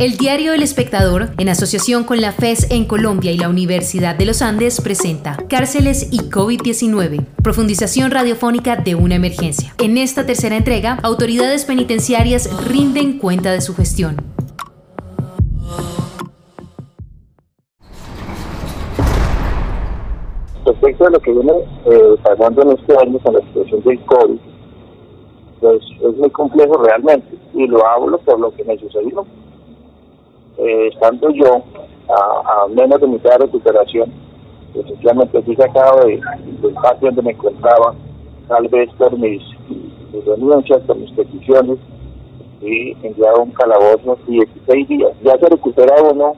El diario El Espectador, en asociación con la FES en Colombia y la Universidad de los Andes, presenta Cárceles y COVID-19, profundización radiofónica de una emergencia. En esta tercera entrega, autoridades penitenciarias rinden cuenta de su gestión. Respecto a lo que viene eh, pasando en este año con la situación del COVID, pues es muy complejo realmente, y lo hablo por lo que me sucedió eh, estando yo a, menos de mitad de recuperación, efectivamente fui sacado de, del patio donde me encontraba, tal vez por mis, denuncias, por mis peticiones, y enviado a un calabozo 16 días. Ya se recupera uno,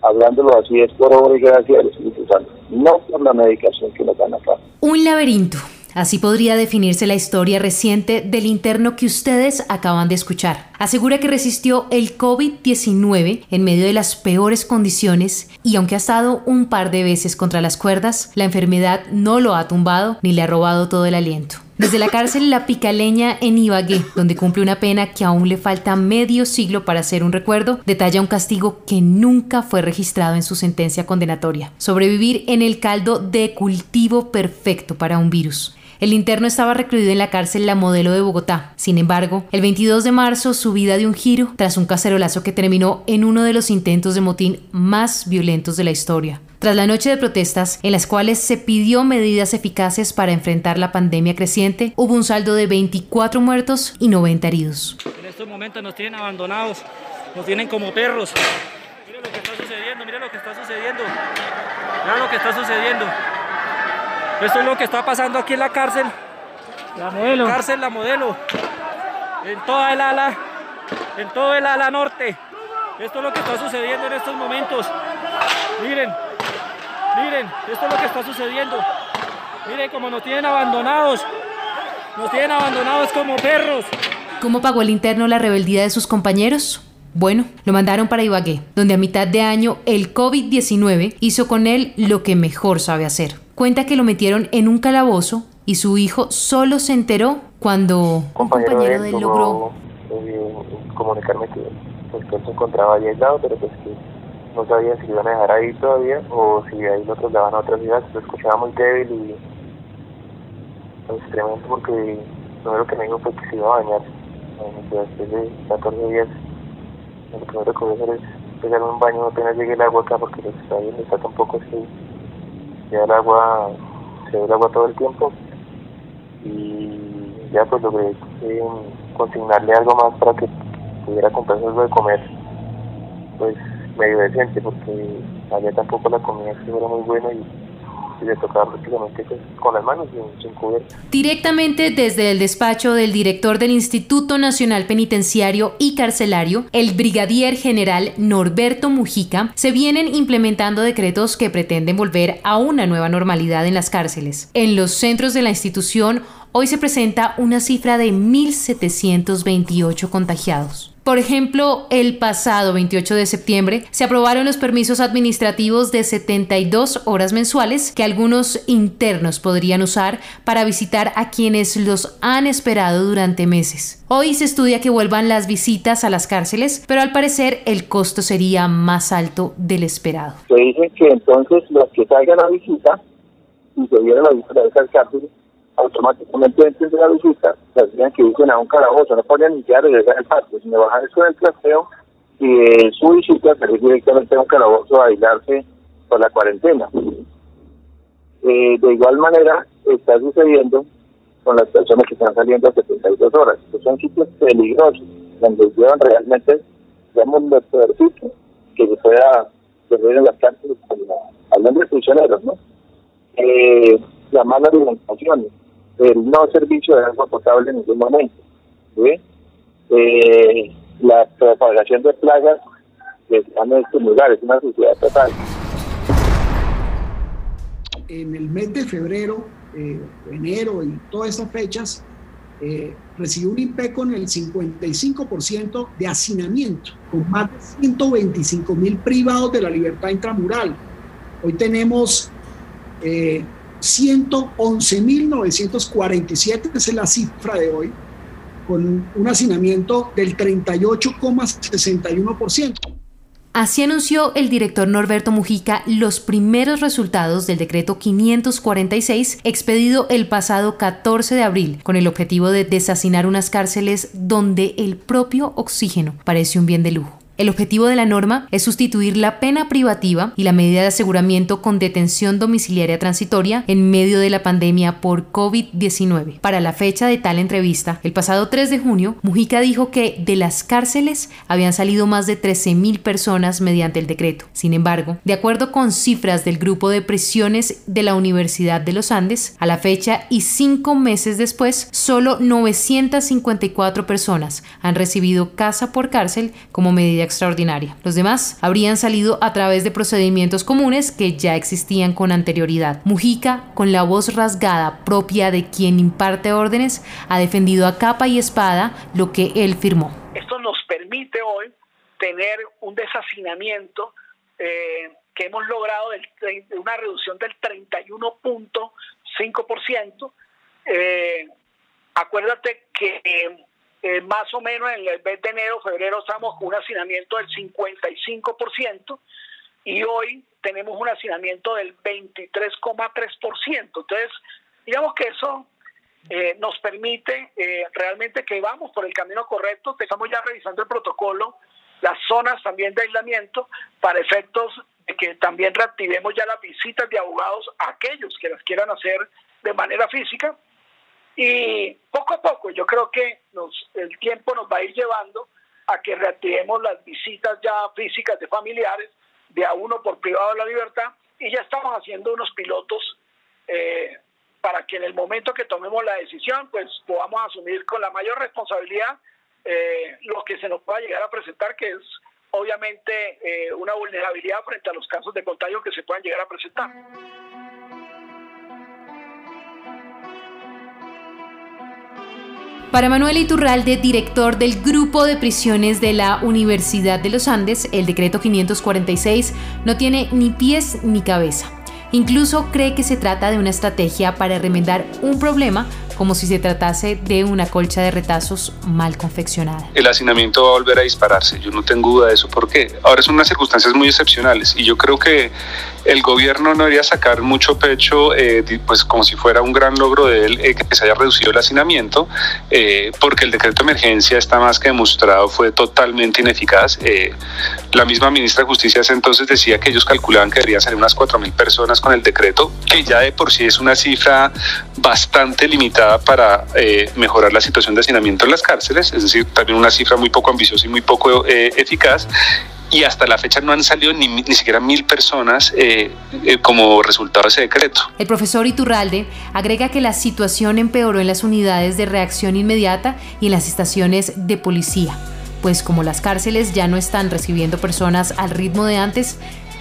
hablándolo así, es por obra y gracia del Espíritu Santo, no por la medicación que nos dan acá. Un laberinto. Así podría definirse la historia reciente del interno que ustedes acaban de escuchar. Asegura que resistió el COVID-19 en medio de las peores condiciones y aunque ha estado un par de veces contra las cuerdas, la enfermedad no lo ha tumbado ni le ha robado todo el aliento. Desde la cárcel La Picaleña en Ibagué, donde cumple una pena que aún le falta medio siglo para hacer un recuerdo, detalla un castigo que nunca fue registrado en su sentencia condenatoria. Sobrevivir en el caldo de cultivo perfecto para un virus. El interno estaba recluido en la cárcel La Modelo de Bogotá. Sin embargo, el 22 de marzo su vida dio un giro tras un cacerolazo que terminó en uno de los intentos de motín más violentos de la historia. Tras la noche de protestas, en las cuales se pidió medidas eficaces para enfrentar la pandemia creciente, hubo un saldo de 24 muertos y 90 heridos. En estos momentos nos tienen abandonados, nos tienen como perros. Miren lo que está sucediendo, miren lo que está sucediendo. Miren lo que está sucediendo. Esto es lo que está pasando aquí en la cárcel. La modelo. Cárcel La Modelo. En toda el ala, en todo el ala norte. Esto es lo que está sucediendo en estos momentos. Miren, miren, esto es lo que está sucediendo. Miren cómo nos tienen abandonados. Nos tienen abandonados como perros. ¿Cómo pagó el interno la rebeldía de sus compañeros? Bueno, lo mandaron para Ibagué, donde a mitad de año el COVID-19 hizo con él lo que mejor sabe hacer cuenta que lo metieron en un calabozo y su hijo solo se enteró cuando un compañero, de él logró comunicarme que, pues, él se encontraba ahí aislado, pero pues que no sabía si iban a dejar ahí todavía o si ahí lo trasladaban a otra ciudad. Lo escuchaba muy débil y pues, tremendo porque lo primero que me dijo fue que se iba a bañar. Después de 14 días, lo primero que voy a hacer es pegarme un baño apenas llegue el agua acá porque pues, bien, está tampoco así ya el agua, se ve el agua todo el tiempo y ya pues logré eh, consignarle algo más para que pudiera comprarse algo de comer, pues medio decente porque allá tampoco la comida era muy buena y pues, con las manos sin, Directamente desde el despacho del director del Instituto Nacional Penitenciario y Carcelario, el brigadier general Norberto Mujica, se vienen implementando decretos que pretenden volver a una nueva normalidad en las cárceles. En los centros de la institución hoy se presenta una cifra de 1.728 contagiados. Por ejemplo, el pasado 28 de septiembre se aprobaron los permisos administrativos de 72 horas mensuales que algunos internos podrían usar para visitar a quienes los han esperado durante meses. Hoy se estudia que vuelvan las visitas a las cárceles, pero al parecer el costo sería más alto del esperado. Se dice que entonces los que salgan a visita y se dieron a esas cárceles automáticamente antes de la visita tendrían que irse a un calabozo, no podían ni siquiera regresar al patio, sino bajar eso del trasteo y de su visita salir directamente a un calabozo a aislarse por la cuarentena. Eh, de igual manera está sucediendo con las personas que están saliendo a 72 horas, son sitios peligrosos, donde llevan realmente, digamos, un peorcito que se pueda perder en las cárceles, hablando de prisioneros, ¿no? Eh, la mala alimentación, el no servicio de agua potable en ningún momento. Eh, la propagación de plagas que están en estos lugares, una sociedad total. En el mes de febrero, eh, enero y todas esas fechas, eh, recibió un INPECO en el 55% de hacinamiento, con más de 125 mil privados de la libertad intramural. Hoy tenemos 111.947, esa es la cifra de hoy, con un hacinamiento del 38,61%. Así anunció el director Norberto Mujica los primeros resultados del decreto 546 expedido el pasado 14 de abril con el objetivo de desasinar unas cárceles donde el propio oxígeno parece un bien de lujo. El objetivo de la norma es sustituir la pena privativa y la medida de aseguramiento con detención domiciliaria transitoria en medio de la pandemia por COVID-19. Para la fecha de tal entrevista, el pasado 3 de junio, Mujica dijo que de las cárceles habían salido más de 13.000 personas mediante el decreto. Sin embargo, de acuerdo con cifras del grupo de prisiones de la Universidad de los Andes, a la fecha y cinco meses después, solo 954 personas han recibido casa por cárcel como medida extraordinaria. Los demás habrían salido a través de procedimientos comunes que ya existían con anterioridad. Mujica, con la voz rasgada propia de quien imparte órdenes, ha defendido a capa y espada lo que él firmó. Esto nos permite hoy tener un desafinamiento eh, que hemos logrado de una reducción del 31.5%. Eh, acuérdate que eh, más o menos en el mes de enero, febrero estamos con un hacinamiento del 55% y hoy tenemos un hacinamiento del 23,3%. Entonces, digamos que eso eh, nos permite eh, realmente que vamos por el camino correcto. Estamos ya revisando el protocolo, las zonas también de aislamiento para efectos de que también reactivemos ya las visitas de abogados a aquellos que las quieran hacer de manera física y poco a poco yo creo que nos, el tiempo nos va a ir llevando a que reactivemos las visitas ya físicas de familiares, de a uno por privado de la libertad, y ya estamos haciendo unos pilotos eh, para que en el momento que tomemos la decisión, pues podamos asumir con la mayor responsabilidad eh, lo que se nos pueda llegar a presentar, que es obviamente eh, una vulnerabilidad frente a los casos de contagio que se puedan llegar a presentar. Para Manuel Iturralde, director del Grupo de Prisiones de la Universidad de los Andes, el decreto 546 no tiene ni pies ni cabeza. Incluso cree que se trata de una estrategia para remendar un problema como si se tratase de una colcha de retazos mal confeccionada. El hacinamiento va a volver a dispararse, yo no tengo duda de eso. ¿Por qué? Ahora son unas circunstancias muy excepcionales y yo creo que el gobierno no debería sacar mucho pecho, eh, pues como si fuera un gran logro de él eh, que se haya reducido el hacinamiento, eh, porque el decreto de emergencia está más que demostrado, fue totalmente ineficaz. la misma ministra de Justicia hace entonces decía que ellos calculaban que deberían salir unas 4.000 personas con el decreto, que ya de por sí es una cifra bastante limitada para eh, mejorar la situación de hacinamiento en las cárceles, es decir, también una cifra muy poco ambiciosa y muy poco eh, eficaz y hasta la fecha no han salido ni, ni siquiera mil personas eh, como resultado de ese decreto. El profesor Iturralde agrega que la situación empeoró en las unidades de reacción inmediata y en las estaciones de policía, pues como las cárceles ya no están recibiendo personas al ritmo de antes,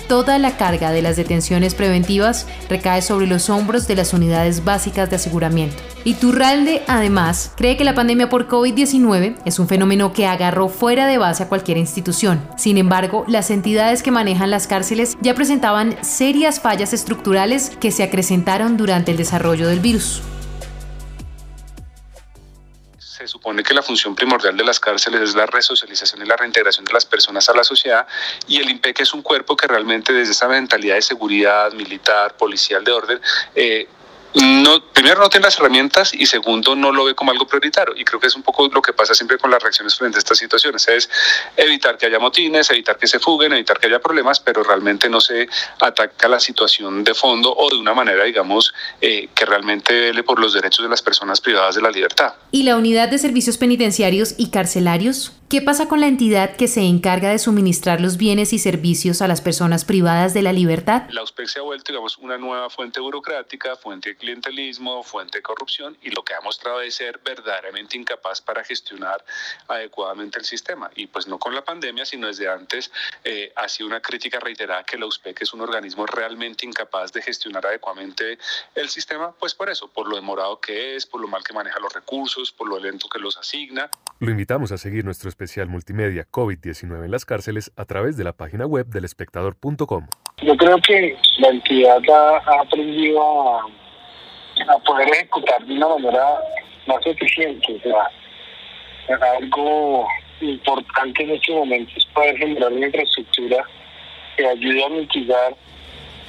toda la carga de las detenciones preventivas recae sobre los hombros de las unidades básicas de aseguramiento. Iturralde, además, cree que la pandemia por COVID-19 es un fenómeno que agarró fuera de base a cualquier institución. Sin embargo, las entidades que manejan las cárceles ya presentaban serias fallas estructurales que se acrecentaron durante el desarrollo del virus se supone que la función primordial de las cárceles es la resocialización y la reintegración de las personas a la sociedad y el IMPEC es un cuerpo que realmente desde esa mentalidad de seguridad militar, policial de orden, eh, no, primero no tiene las herramientas y segundo no lo ve como algo prioritario y creo que es un poco lo que pasa siempre con las reacciones frente a estas situaciones es evitar que haya motines, evitar que se fuguen, evitar que haya problemas, pero realmente no se ataca la situación de fondo o de una manera digamos eh, que realmente vele por los derechos de las personas privadas de la libertad. ¿Y la unidad de servicios penitenciarios y carcelarios? ¿Qué pasa con la entidad que se encarga de suministrar los bienes y servicios a las personas privadas de la libertad? La USPEC se ha vuelto digamos una nueva fuente burocrática, fuente clientelismo, fuente de corrupción y lo que ha mostrado es ser verdaderamente incapaz para gestionar adecuadamente el sistema. Y pues no con la pandemia, sino desde antes eh, ha sido una crítica reiterada que la USPEC es un organismo realmente incapaz de gestionar adecuadamente el sistema, pues por eso, por lo demorado que es, por lo mal que maneja los recursos, por lo lento que los asigna. Lo invitamos a seguir nuestro especial multimedia COVID-19 en las cárceles a través de la página web del espectador.com. Yo creo que la entidad ha, aprendido a, poder ejecutar de una manera más eficiente. O sea, algo importante en este momento es poder generar una infraestructura que ayude a mitigar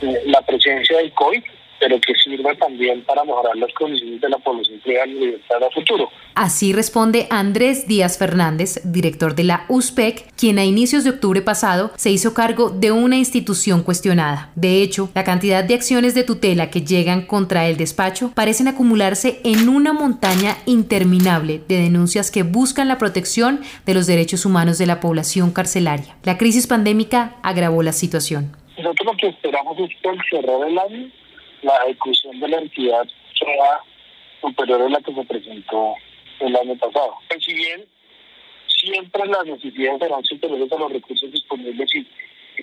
eh, la presencia del COVID pero que sirva también para mejorar las condiciones de la población y libertad a futuro. Así responde Andrés Díaz Fernández, director de la USPEC, quien a inicios de octubre pasado se hizo cargo de una institución cuestionada. De hecho, la cantidad de acciones de tutela que llegan contra el despacho parecen acumularse en una montaña interminable de denuncias que buscan la protección de los derechos humanos de la población carcelaria. La crisis pandémica agravó la situación. Nosotros lo que esperamos es que al cerrar el año la ejecución de la entidad sea superior a la que se presentó el año pasado. Pues, si bien siempre las necesidades serán superiores a los recursos disponibles y,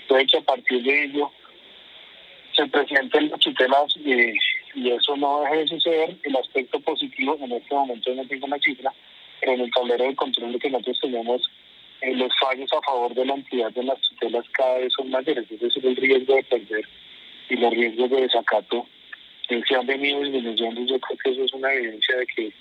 puede que a partir de ello se presenten las tutelas y, eso no deje de suceder. El aspecto positivo, en este momento no tengo una cifra, pero en el tablero de control que nosotros tenemos, eh, los fallos a favor de la entidad de las tutelas cada vez son mayores, es decir, el riesgo de perder y los riesgos de desacato se han venido disminuyendo. Yo creo que eso es una evidencia de que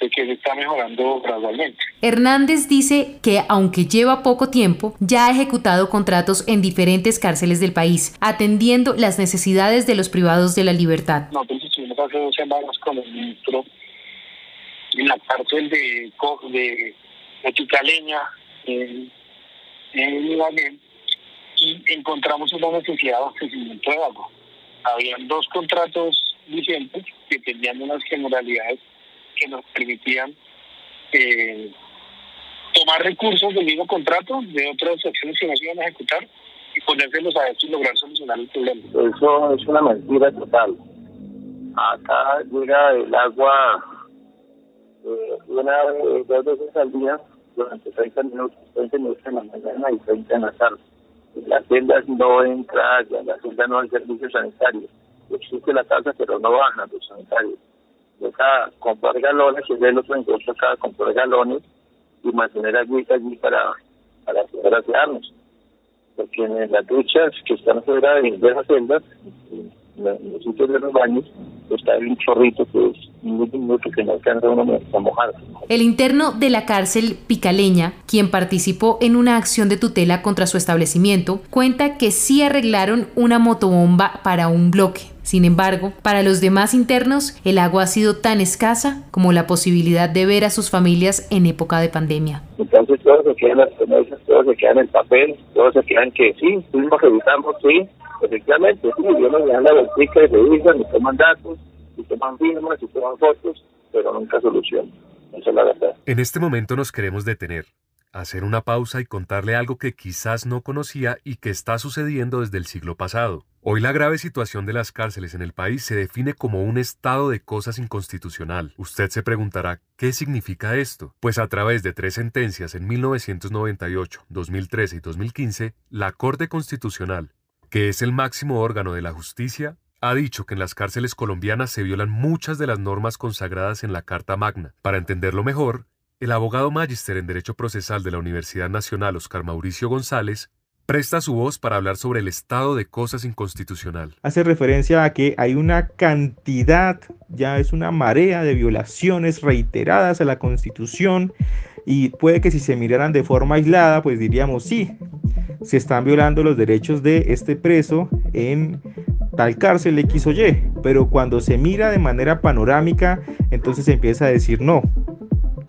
de que se está mejorando gradualmente. Hernández dice que aunque lleva poco tiempo, ya ha ejecutado contratos en diferentes cárceles del país, atendiendo las necesidades de los privados de la libertad. Nosotros estuvimos hace dos semanas con el ministro en la cárcel de, de, de en, en y encontramos una necesidad de abastecimiento de agua. Habían dos contratos vigentes que tenían unas generalidades que nos permitían eh, tomar recursos del mismo contrato de otras acciones que no se iban a ejecutar y ponérselos a esto y lograr solucionar el problema. Eso es una mentira total. Acá llega el agua eh, una dos veces al día durante 30 minutos, 20 minutos en la mañana y 30 en la tarde las celdas no entra, en las celdas no hay servicio sanitario. Existe la casa, pero no bajan los sanitarios. Deja comprar galones, y el otro encuentro acá, comprar galones y mantener allí, allí para, para poder asearnos. Porque en las duchas que están fuera de, las celdas, en los sitios de baños, está un chorrito que es muy minuto que no alcanza uno a mojar. El interno de la cárcel Picaleña, quien participó en una acción de tutela contra su establecimiento, cuenta que sí arreglaron una motobomba para un bloque. Sin embargo, para los demás internos, el agua ha sido tan escasa como la posibilidad de ver a sus familias en época de pandemia. Entonces todos se quedan las promesas, todos se quedan en papel, todos se quedan que sí, fuimos, revisamos, sí, efectivamente, sí, yo me dan la y revisan y toman datos, y toman firmas, y toman fotos, pero nunca solución. Esa es la verdad. En este momento nos queremos detener, hacer una pausa y contarle algo que quizás no conocía y que está sucediendo desde el siglo pasado. Hoy la grave situación de las cárceles en el país se define como un estado de cosas inconstitucional. Usted se preguntará, ¿qué significa esto? Pues a través de tres sentencias en 1998, 2013 y 2015, la Corte Constitucional que es el máximo órgano de la justicia, ha dicho que en las cárceles colombianas se violan muchas de las normas consagradas en la Carta Magna. Para entenderlo mejor, el abogado magíster en Derecho Procesal de la Universidad Nacional Oscar Mauricio González presta su voz para hablar sobre el estado de cosas inconstitucional. Hace referencia a que hay una cantidad, ya es una marea de violaciones reiteradas a la Constitución y puede que si se miraran de forma aislada, pues diríamos sí, se están violando los derechos de este preso en tal cárcel X o Y, pero cuando se mira de manera panorámica, entonces se empieza a decir no.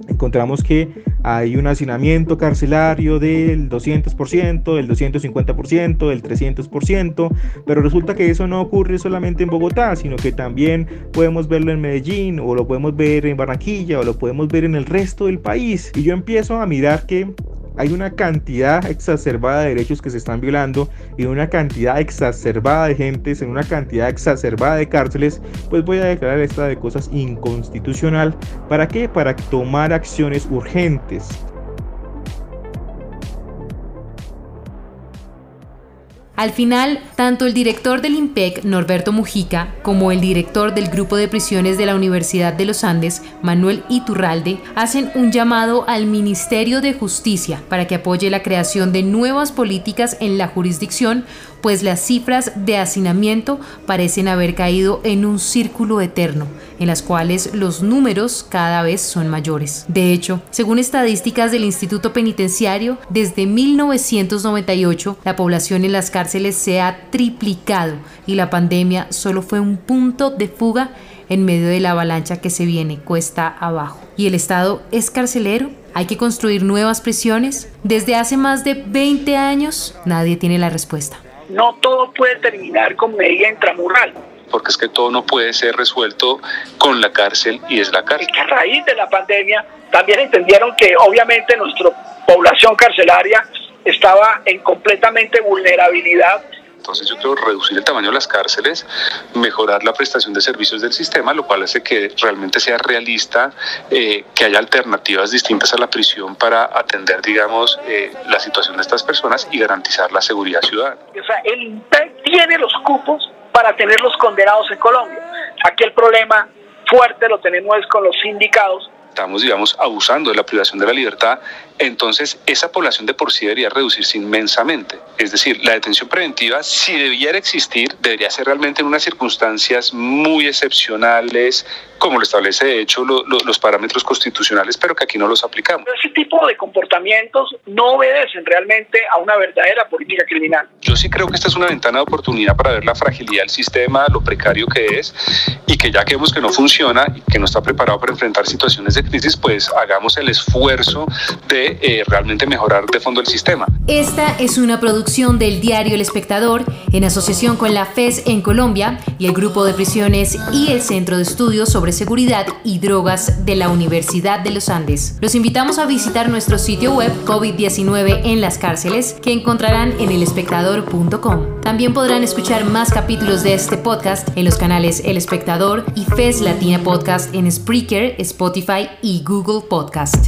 Encontramos que hay un hacinamiento carcelario del 200%, del 250%, del 300%, pero resulta que eso no ocurre solamente en Bogotá, sino que también podemos verlo en Medellín, o lo podemos ver en Barranquilla, o lo podemos ver en el resto del país. Y yo empiezo a mirar que hay una cantidad exacerbada de derechos que se están violando y una cantidad exacerbada de gentes en una cantidad exacerbada de cárceles, pues voy a declarar esta de cosas inconstitucional. ¿Para qué? Para tomar acciones urgentes. Al final, tanto el director del IMPEC, Norberto Mujica, como el director del Grupo de Prisiones de la Universidad de los Andes, Manuel Iturralde, hacen un llamado al Ministerio de Justicia para que apoye la creación de nuevas políticas en la jurisdicción pues las cifras de hacinamiento parecen haber caído en un círculo eterno, en las cuales los números cada vez son mayores. De hecho, según estadísticas del Instituto Penitenciario, desde 1998 la población en las cárceles se ha triplicado y la pandemia solo fue un punto de fuga en medio de la avalancha que se viene cuesta abajo. ¿Y el Estado es carcelero? ¿Hay que construir nuevas prisiones? Desde hace más de 20 años nadie tiene la respuesta no todo puede terminar con medida intramural. Porque es que todo no puede ser resuelto con la cárcel y es la cárcel. a raíz de la pandemia también entendieron que obviamente nuestra población carcelaria estaba en completamente vulnerabilidad entonces yo quiero reducir el tamaño de las cárceles, mejorar la prestación de servicios del sistema, lo cual hace que realmente sea realista, eh, que haya alternativas distintas a la prisión para atender, digamos, eh, la situación de estas personas y garantizar la seguridad ciudadana. O sea, el INPEC tiene los cupos para tener los condenados en Colombia. Aquí el problema fuerte lo tenemos con los sindicatos estamos, digamos, abusando de la privación de la libertad, entonces esa población de por sí debería reducirse inmensamente. Es decir, la detención preventiva, si debiera existir, debería ser realmente en unas circunstancias muy excepcionales, como lo establece de hecho los parámetros constitucionales, pero que aquí no los aplicamos. Ese tipo de comportamientos no obedecen realmente a una verdadera política criminal. Yo sí creo que esta es una ventana de oportunidad para ver la fragilidad del sistema, lo precario que es, y que ya que vemos que no funciona y que no está preparado para enfrentar situaciones de crisis, pues hagamos el esfuerzo de eh, realmente mejorar de fondo el sistema. Esta es una producción del diario El Espectador en asociación con la FES en Colombia y el Grupo de Prisiones y el Centro de Estudios sobre Seguridad y Drogas de la Universidad de los Andes. Los invitamos a visitar nuestro sitio web COVID-19 en las cárceles que encontrarán en elespectador.com. También podrán escuchar más capítulos de este podcast en los canales El Espectador y FES Latina Podcast en Spreaker, Spotify y Google Podcast.